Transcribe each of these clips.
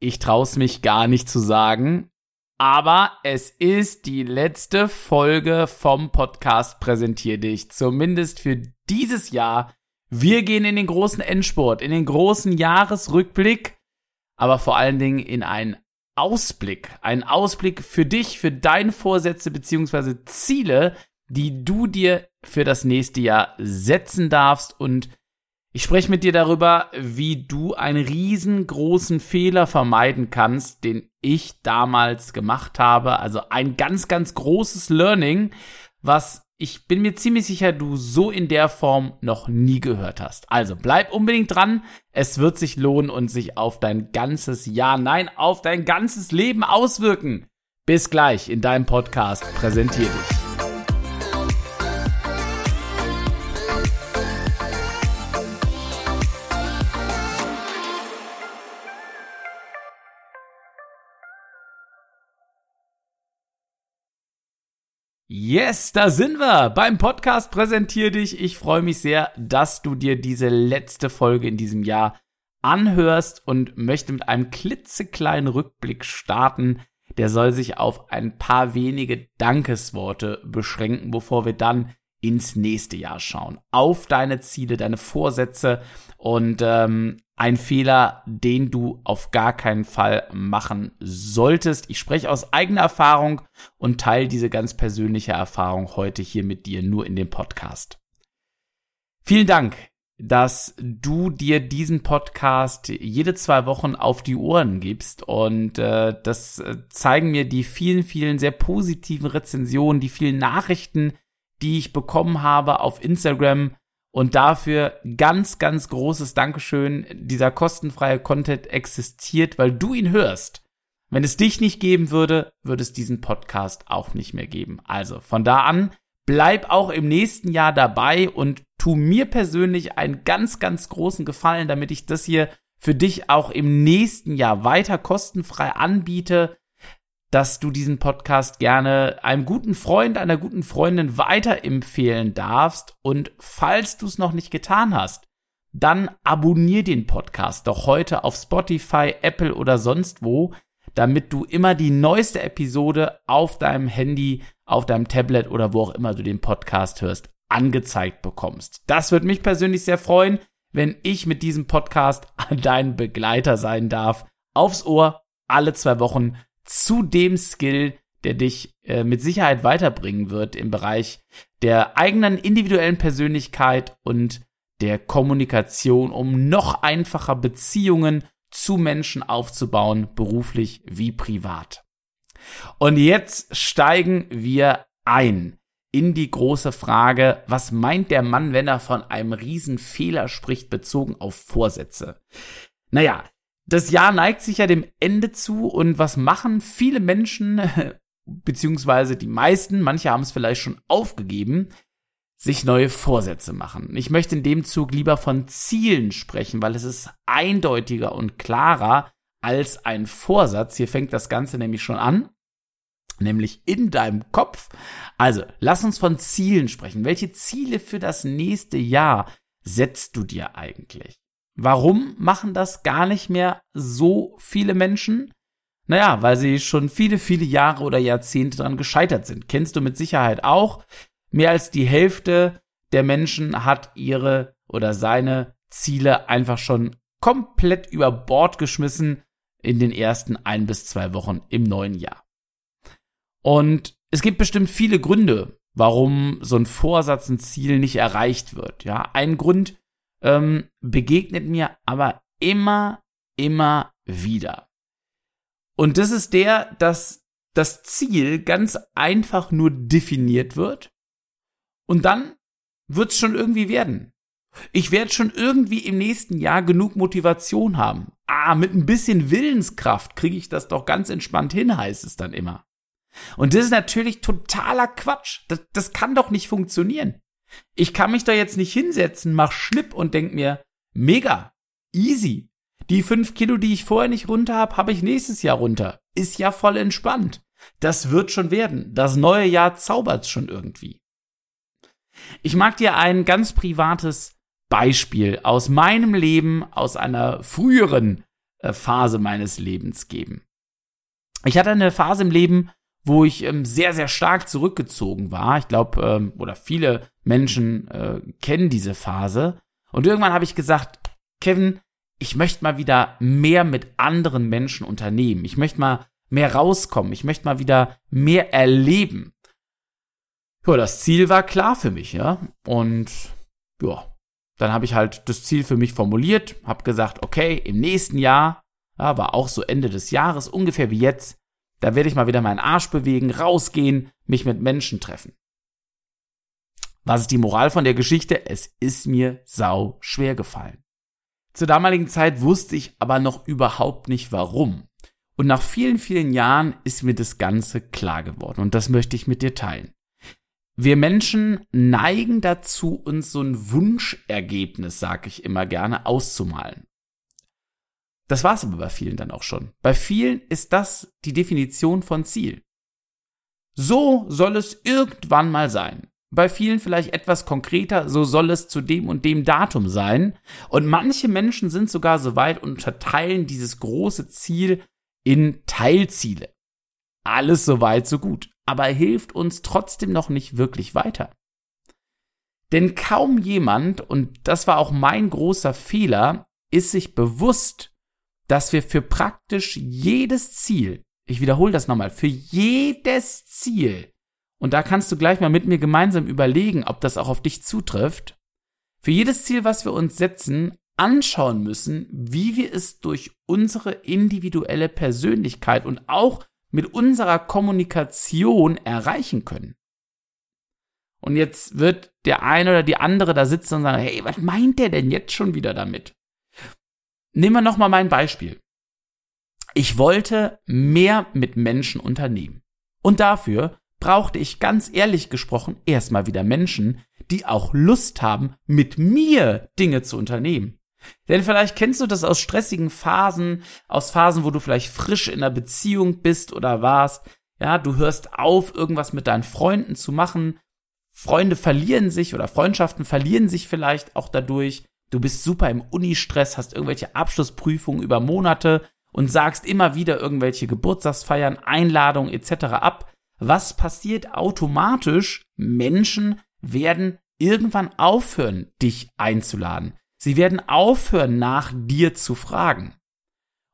ich traue mich gar nicht zu sagen, aber es ist die letzte Folge vom Podcast Präsentier dich, zumindest für dieses Jahr. Wir gehen in den großen Endsport, in den großen Jahresrückblick, aber vor allen Dingen in einen Ausblick, einen Ausblick für dich, für deine Vorsätze beziehungsweise Ziele, die du dir für das nächste Jahr setzen darfst und ich spreche mit dir darüber, wie du einen riesengroßen Fehler vermeiden kannst, den ich damals gemacht habe. Also ein ganz, ganz großes Learning, was ich bin mir ziemlich sicher, du so in der Form noch nie gehört hast. Also bleib unbedingt dran. Es wird sich lohnen und sich auf dein ganzes Jahr, nein, auf dein ganzes Leben auswirken. Bis gleich in deinem Podcast. Präsentiere dich. Yes, da sind wir beim Podcast Präsentier dich. Ich freue mich sehr, dass du dir diese letzte Folge in diesem Jahr anhörst und möchte mit einem klitzekleinen Rückblick starten. Der soll sich auf ein paar wenige Dankesworte beschränken, bevor wir dann ins nächste Jahr schauen. Auf deine Ziele, deine Vorsätze und ähm, ein Fehler, den du auf gar keinen Fall machen solltest. Ich spreche aus eigener Erfahrung und teile diese ganz persönliche Erfahrung heute hier mit dir nur in dem Podcast. Vielen Dank, dass du dir diesen Podcast jede zwei Wochen auf die Ohren gibst und äh, das zeigen mir die vielen, vielen sehr positiven Rezensionen, die vielen Nachrichten, die ich bekommen habe auf Instagram. Und dafür ganz, ganz großes Dankeschön. Dieser kostenfreie Content existiert, weil du ihn hörst. Wenn es dich nicht geben würde, würde es diesen Podcast auch nicht mehr geben. Also von da an, bleib auch im nächsten Jahr dabei und tu mir persönlich einen ganz, ganz großen Gefallen, damit ich das hier für dich auch im nächsten Jahr weiter kostenfrei anbiete dass du diesen Podcast gerne einem guten Freund, einer guten Freundin weiterempfehlen darfst. Und falls du es noch nicht getan hast, dann abonnier den Podcast doch heute auf Spotify, Apple oder sonst wo, damit du immer die neueste Episode auf deinem Handy, auf deinem Tablet oder wo auch immer du den Podcast hörst, angezeigt bekommst. Das würde mich persönlich sehr freuen, wenn ich mit diesem Podcast dein Begleiter sein darf. Aufs Ohr, alle zwei Wochen zu dem Skill, der dich äh, mit Sicherheit weiterbringen wird im Bereich der eigenen individuellen Persönlichkeit und der Kommunikation, um noch einfacher Beziehungen zu Menschen aufzubauen, beruflich wie privat. Und jetzt steigen wir ein in die große Frage, was meint der Mann, wenn er von einem Riesenfehler spricht, bezogen auf Vorsätze? Naja, das Jahr neigt sich ja dem Ende zu und was machen viele Menschen, beziehungsweise die meisten, manche haben es vielleicht schon aufgegeben, sich neue Vorsätze machen. Ich möchte in dem Zug lieber von Zielen sprechen, weil es ist eindeutiger und klarer als ein Vorsatz. Hier fängt das Ganze nämlich schon an, nämlich in deinem Kopf. Also, lass uns von Zielen sprechen. Welche Ziele für das nächste Jahr setzt du dir eigentlich? Warum machen das gar nicht mehr so viele Menschen? Naja, weil sie schon viele, viele Jahre oder Jahrzehnte daran gescheitert sind. Kennst du mit Sicherheit auch. Mehr als die Hälfte der Menschen hat ihre oder seine Ziele einfach schon komplett über Bord geschmissen in den ersten ein bis zwei Wochen im neuen Jahr. Und es gibt bestimmt viele Gründe, warum so ein Vorsatz, ein Ziel nicht erreicht wird. Ja, ein Grund ähm, begegnet mir aber immer, immer wieder. Und das ist der, dass das Ziel ganz einfach nur definiert wird und dann wird es schon irgendwie werden. Ich werde schon irgendwie im nächsten Jahr genug Motivation haben. Ah, mit ein bisschen Willenskraft kriege ich das doch ganz entspannt hin, heißt es dann immer. Und das ist natürlich totaler Quatsch. Das, das kann doch nicht funktionieren. Ich kann mich da jetzt nicht hinsetzen, mach Schnipp und denk mir, mega, easy. Die fünf Kilo, die ich vorher nicht runter habe, habe ich nächstes Jahr runter. Ist ja voll entspannt. Das wird schon werden. Das neue Jahr zaubert's schon irgendwie. Ich mag dir ein ganz privates Beispiel aus meinem Leben, aus einer früheren äh, Phase meines Lebens geben. Ich hatte eine Phase im Leben, wo ich ähm, sehr, sehr stark zurückgezogen war. Ich glaube, ähm, oder viele Menschen äh, kennen diese Phase. Und irgendwann habe ich gesagt, Kevin, ich möchte mal wieder mehr mit anderen Menschen unternehmen. Ich möchte mal mehr rauskommen. Ich möchte mal wieder mehr erleben. Ja, das Ziel war klar für mich, ja. Und ja, dann habe ich halt das Ziel für mich formuliert, habe gesagt, okay, im nächsten Jahr, ja, war auch so Ende des Jahres, ungefähr wie jetzt, da werde ich mal wieder meinen Arsch bewegen, rausgehen, mich mit Menschen treffen. Was ist die Moral von der Geschichte? Es ist mir sau schwer gefallen. Zur damaligen Zeit wusste ich aber noch überhaupt nicht warum. Und nach vielen, vielen Jahren ist mir das Ganze klar geworden und das möchte ich mit dir teilen. Wir Menschen neigen dazu, uns so ein Wunschergebnis, sag ich immer gerne, auszumalen. Das war's aber bei vielen dann auch schon. Bei vielen ist das die Definition von Ziel. So soll es irgendwann mal sein. Bei vielen vielleicht etwas konkreter, so soll es zu dem und dem Datum sein. Und manche Menschen sind sogar so weit und unterteilen dieses große Ziel in Teilziele. Alles so weit, so gut. Aber hilft uns trotzdem noch nicht wirklich weiter. Denn kaum jemand, und das war auch mein großer Fehler, ist sich bewusst, dass wir für praktisch jedes Ziel, ich wiederhole das nochmal, für jedes Ziel, und da kannst du gleich mal mit mir gemeinsam überlegen, ob das auch auf dich zutrifft, für jedes Ziel, was wir uns setzen, anschauen müssen, wie wir es durch unsere individuelle Persönlichkeit und auch mit unserer Kommunikation erreichen können. Und jetzt wird der eine oder die andere da sitzen und sagen, hey, was meint der denn jetzt schon wieder damit? Nehmen wir nochmal mein Beispiel. Ich wollte mehr mit Menschen unternehmen. Und dafür brauchte ich ganz ehrlich gesprochen erstmal wieder Menschen, die auch Lust haben, mit mir Dinge zu unternehmen. Denn vielleicht kennst du das aus stressigen Phasen, aus Phasen, wo du vielleicht frisch in einer Beziehung bist oder warst. Ja, du hörst auf, irgendwas mit deinen Freunden zu machen. Freunde verlieren sich oder Freundschaften verlieren sich vielleicht auch dadurch. Du bist super im Unistress, hast irgendwelche Abschlussprüfungen über Monate und sagst immer wieder irgendwelche Geburtstagsfeiern, Einladungen etc. ab. Was passiert automatisch? Menschen werden irgendwann aufhören, dich einzuladen. Sie werden aufhören, nach dir zu fragen.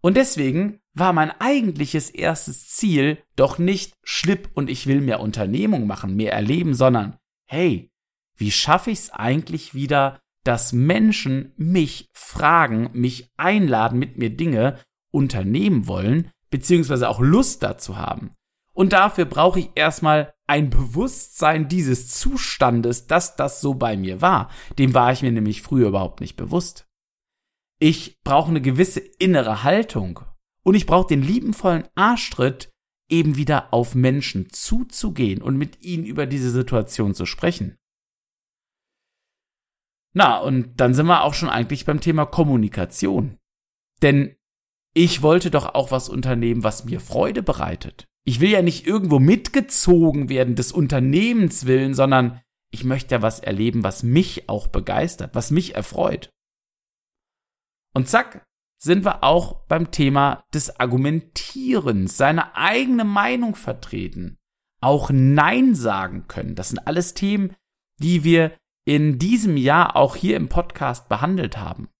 Und deswegen war mein eigentliches erstes Ziel doch nicht Schlipp und ich will mehr Unternehmung machen, mehr erleben, sondern hey, wie schaffe ich es eigentlich wieder, dass Menschen mich fragen, mich einladen, mit mir Dinge unternehmen wollen, beziehungsweise auch Lust dazu haben. Und dafür brauche ich erstmal ein Bewusstsein dieses Zustandes, dass das so bei mir war. Dem war ich mir nämlich früher überhaupt nicht bewusst. Ich brauche eine gewisse innere Haltung und ich brauche den liebenvollen Arschtritt, eben wieder auf Menschen zuzugehen und mit ihnen über diese Situation zu sprechen. Na, und dann sind wir auch schon eigentlich beim Thema Kommunikation. Denn ich wollte doch auch was unternehmen, was mir Freude bereitet. Ich will ja nicht irgendwo mitgezogen werden des Unternehmens willen, sondern ich möchte ja was erleben, was mich auch begeistert, was mich erfreut. Und zack, sind wir auch beim Thema des Argumentierens, seine eigene Meinung vertreten, auch Nein sagen können. Das sind alles Themen, die wir in diesem Jahr auch hier im Podcast behandelt haben.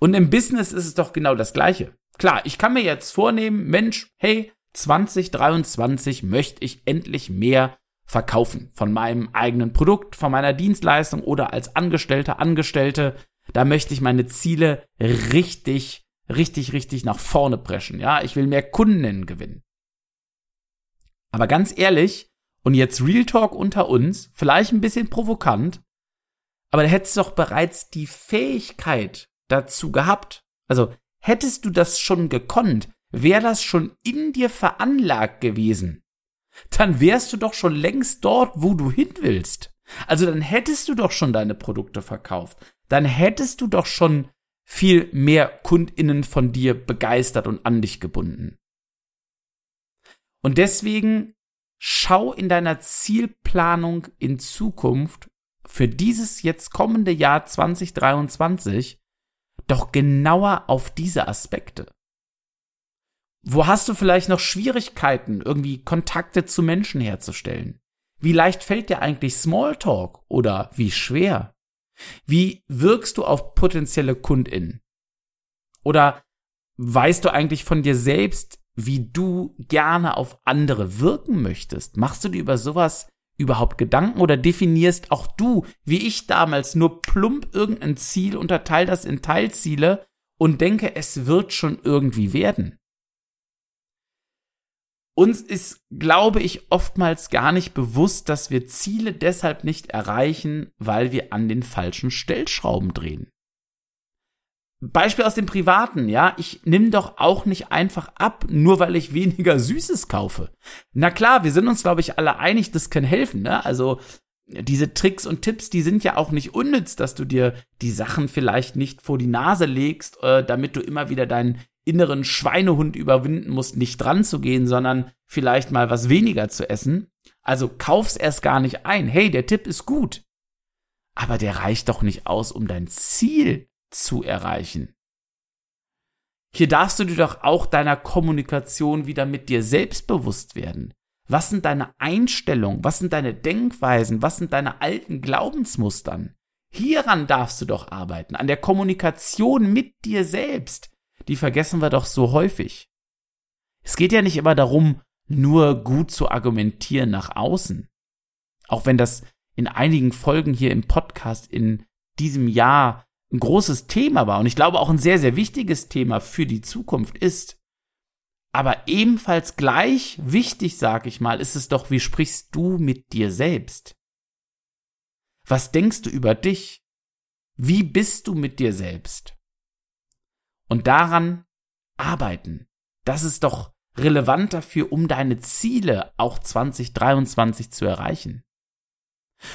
Und im Business ist es doch genau das Gleiche. Klar, ich kann mir jetzt vornehmen, Mensch, hey, 2023 möchte ich endlich mehr verkaufen von meinem eigenen Produkt, von meiner Dienstleistung oder als Angestellter, Angestellte. Da möchte ich meine Ziele richtig, richtig, richtig nach vorne preschen. Ja, ich will mehr Kunden gewinnen. Aber ganz ehrlich, und jetzt Real Talk unter uns, vielleicht ein bisschen provokant, aber da hättest du doch bereits die Fähigkeit dazu gehabt. Also hättest du das schon gekonnt, wäre das schon in dir veranlagt gewesen, dann wärst du doch schon längst dort, wo du hin willst. Also dann hättest du doch schon deine Produkte verkauft. Dann hättest du doch schon viel mehr Kundinnen von dir begeistert und an dich gebunden. Und deswegen schau in deiner Zielplanung in Zukunft für dieses jetzt kommende Jahr 2023, doch genauer auf diese Aspekte. Wo hast du vielleicht noch Schwierigkeiten, irgendwie Kontakte zu Menschen herzustellen? Wie leicht fällt dir eigentlich Smalltalk oder wie schwer? Wie wirkst du auf potenzielle KundInnen? Oder weißt du eigentlich von dir selbst, wie du gerne auf andere wirken möchtest? Machst du dir über sowas überhaupt Gedanken oder definierst auch du, wie ich damals, nur plump irgendein Ziel, unterteil das in Teilziele und denke, es wird schon irgendwie werden? Uns ist, glaube ich, oftmals gar nicht bewusst, dass wir Ziele deshalb nicht erreichen, weil wir an den falschen Stellschrauben drehen. Beispiel aus dem Privaten, ja, ich nimm doch auch nicht einfach ab, nur weil ich weniger Süßes kaufe. Na klar, wir sind uns, glaube ich, alle einig, das kann helfen, ne? Also diese Tricks und Tipps, die sind ja auch nicht unnütz, dass du dir die Sachen vielleicht nicht vor die Nase legst, äh, damit du immer wieder deinen inneren Schweinehund überwinden musst, nicht dran zu gehen, sondern vielleicht mal was weniger zu essen. Also kauf's erst gar nicht ein. Hey, der Tipp ist gut. Aber der reicht doch nicht aus, um dein Ziel zu erreichen. Hier darfst du dir doch auch deiner Kommunikation wieder mit dir selbst bewusst werden. Was sind deine Einstellungen? Was sind deine Denkweisen? Was sind deine alten Glaubensmustern? Hieran darfst du doch arbeiten, an der Kommunikation mit dir selbst. Die vergessen wir doch so häufig. Es geht ja nicht immer darum, nur gut zu argumentieren nach außen. Auch wenn das in einigen Folgen hier im Podcast in diesem Jahr ein großes Thema war und ich glaube auch ein sehr, sehr wichtiges Thema für die Zukunft ist. Aber ebenfalls gleich wichtig, sag ich mal, ist es doch, wie sprichst du mit dir selbst? Was denkst du über dich? Wie bist du mit dir selbst? Und daran arbeiten. Das ist doch relevant dafür, um deine Ziele auch 2023 zu erreichen.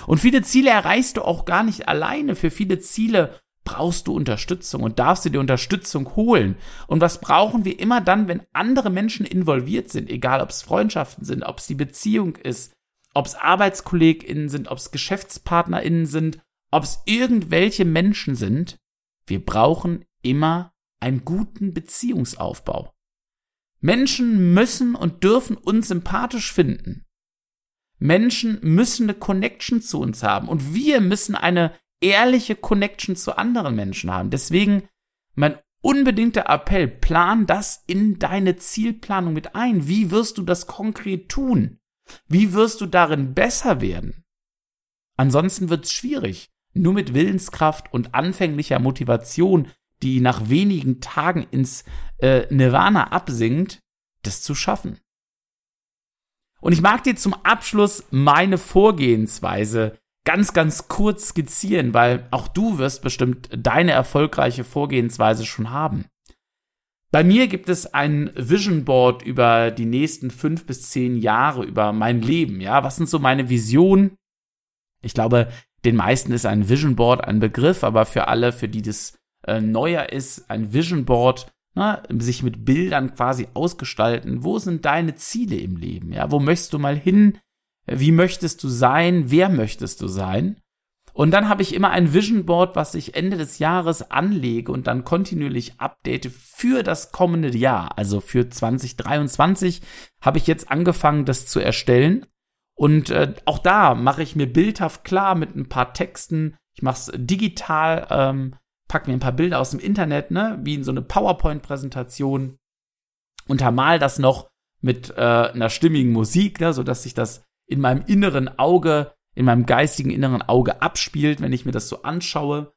Und viele Ziele erreichst du auch gar nicht alleine. Für viele Ziele brauchst du Unterstützung und darfst du dir Unterstützung holen. Und was brauchen wir immer dann, wenn andere Menschen involviert sind, egal ob es Freundschaften sind, ob es die Beziehung ist, ob es ArbeitskollegInnen sind, ob es GeschäftspartnerInnen sind, ob es irgendwelche Menschen sind. Wir brauchen immer einen guten Beziehungsaufbau. Menschen müssen und dürfen uns sympathisch finden. Menschen müssen eine Connection zu uns haben und wir müssen eine ehrliche Connection zu anderen Menschen haben. Deswegen mein unbedingter Appell, plan das in deine Zielplanung mit ein. Wie wirst du das konkret tun? Wie wirst du darin besser werden? Ansonsten wird es schwierig. Nur mit Willenskraft und anfänglicher Motivation, die nach wenigen Tagen ins äh, Nirvana absinkt, das zu schaffen. Und ich mag dir zum Abschluss meine Vorgehensweise ganz, ganz kurz skizzieren, weil auch du wirst bestimmt deine erfolgreiche Vorgehensweise schon haben. Bei mir gibt es ein Vision Board über die nächsten fünf bis zehn Jahre, über mein Leben. Ja, was sind so meine Visionen? Ich glaube, den meisten ist ein Vision Board ein Begriff, aber für alle, für die das äh, neuer ist, ein Vision Board, na, sich mit Bildern quasi ausgestalten. Wo sind deine Ziele im Leben? Ja, wo möchtest du mal hin? Wie möchtest du sein? Wer möchtest du sein? Und dann habe ich immer ein Vision Board, was ich Ende des Jahres anlege und dann kontinuierlich update für das kommende Jahr. Also für 2023 habe ich jetzt angefangen, das zu erstellen. Und äh, auch da mache ich mir bildhaft klar mit ein paar Texten. Ich mache es digital, ähm, pack mir ein paar Bilder aus dem Internet, ne, wie in so eine PowerPoint-Präsentation. Untermal das noch mit äh, einer stimmigen Musik, ne, so dass sich das in meinem inneren Auge, in meinem geistigen inneren Auge abspielt, wenn ich mir das so anschaue,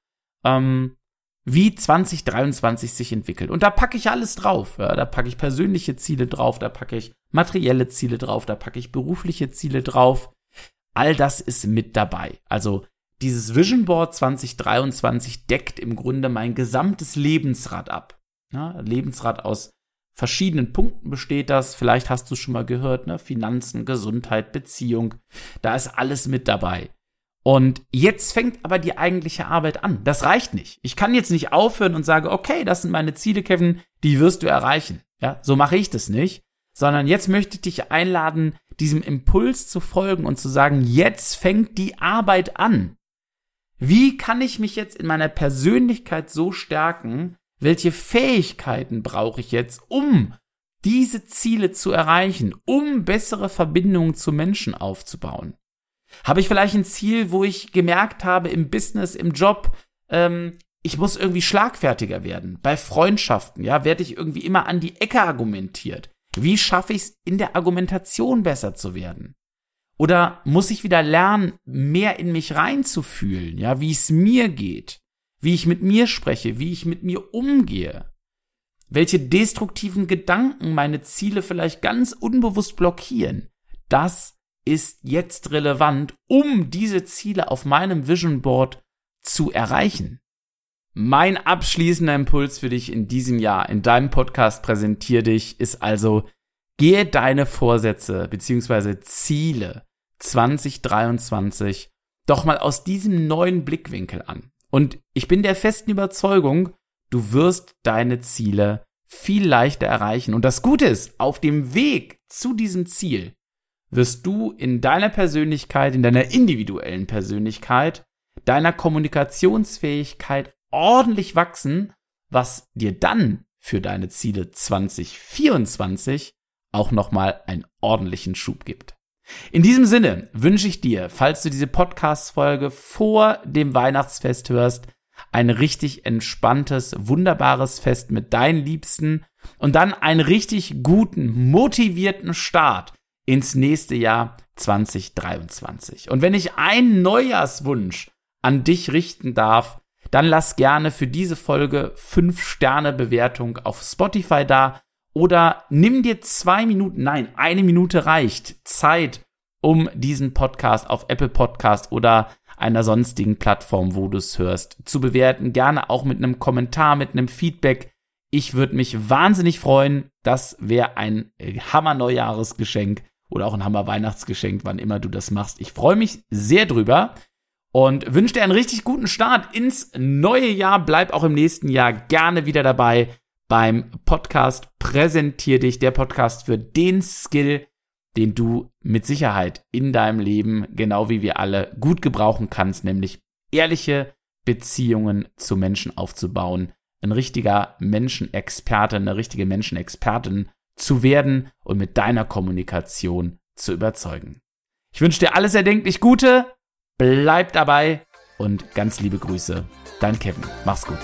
ähm, wie 2023 sich entwickelt. Und da packe ich alles drauf. Ja, da packe ich persönliche Ziele drauf, da packe ich materielle Ziele drauf, da packe ich berufliche Ziele drauf. All das ist mit dabei. Also dieses Vision Board 2023 deckt im Grunde mein gesamtes Lebensrad ab. Ja, Lebensrad aus verschiedenen Punkten besteht das. Vielleicht hast du schon mal gehört, ne? Finanzen, Gesundheit, Beziehung. Da ist alles mit dabei. Und jetzt fängt aber die eigentliche Arbeit an. Das reicht nicht. Ich kann jetzt nicht aufhören und sage, okay, das sind meine Ziele, Kevin, die wirst du erreichen. Ja, so mache ich das nicht. Sondern jetzt möchte ich dich einladen, diesem Impuls zu folgen und zu sagen, jetzt fängt die Arbeit an. Wie kann ich mich jetzt in meiner Persönlichkeit so stärken? Welche Fähigkeiten brauche ich jetzt, um diese Ziele zu erreichen, um bessere Verbindungen zu Menschen aufzubauen? Habe ich vielleicht ein Ziel, wo ich gemerkt habe im Business, im Job, ähm, ich muss irgendwie schlagfertiger werden. Bei Freundschaften, ja, werde ich irgendwie immer an die Ecke argumentiert. Wie schaffe ich es, in der Argumentation besser zu werden? Oder muss ich wieder lernen, mehr in mich reinzufühlen, ja, wie es mir geht, wie ich mit mir spreche, wie ich mit mir umgehe? Welche destruktiven Gedanken meine Ziele vielleicht ganz unbewusst blockieren? Das ist jetzt relevant, um diese Ziele auf meinem Vision Board zu erreichen. Mein abschließender Impuls für dich in diesem Jahr in deinem Podcast präsentier dich ist also, gehe deine Vorsätze bzw. Ziele 2023 doch mal aus diesem neuen Blickwinkel an. Und ich bin der festen Überzeugung, du wirst deine Ziele viel leichter erreichen. Und das Gute ist, auf dem Weg zu diesem Ziel wirst du in deiner Persönlichkeit, in deiner individuellen Persönlichkeit, deiner Kommunikationsfähigkeit ordentlich wachsen, was dir dann für deine Ziele 2024 auch nochmal einen ordentlichen Schub gibt. In diesem Sinne wünsche ich dir, falls du diese Podcast-Folge vor dem Weihnachtsfest hörst, ein richtig entspanntes, wunderbares Fest mit deinen Liebsten und dann einen richtig guten, motivierten Start ins nächste Jahr 2023. Und wenn ich einen Neujahrswunsch an dich richten darf, dann lass gerne für diese Folge 5 Sterne Bewertung auf Spotify da oder nimm dir zwei Minuten, nein, eine Minute reicht Zeit, um diesen Podcast auf Apple Podcast oder einer sonstigen Plattform, wo du es hörst, zu bewerten. Gerne auch mit einem Kommentar, mit einem Feedback. Ich würde mich wahnsinnig freuen. Das wäre ein Hammer Neujahresgeschenk oder auch ein Hammer Weihnachtsgeschenk, wann immer du das machst. Ich freue mich sehr drüber und wünsche dir einen richtig guten Start ins neue Jahr. Bleib auch im nächsten Jahr gerne wieder dabei beim Podcast Präsentier dich, der Podcast für den Skill, den du mit Sicherheit in deinem Leben, genau wie wir alle, gut gebrauchen kannst, nämlich ehrliche Beziehungen zu Menschen aufzubauen, ein richtiger Menschenexperte, eine richtige Menschenexpertin zu werden und mit deiner Kommunikation zu überzeugen. Ich wünsche dir alles erdenklich Gute. Bleib dabei und ganz liebe Grüße, dein Kevin. Mach's gut.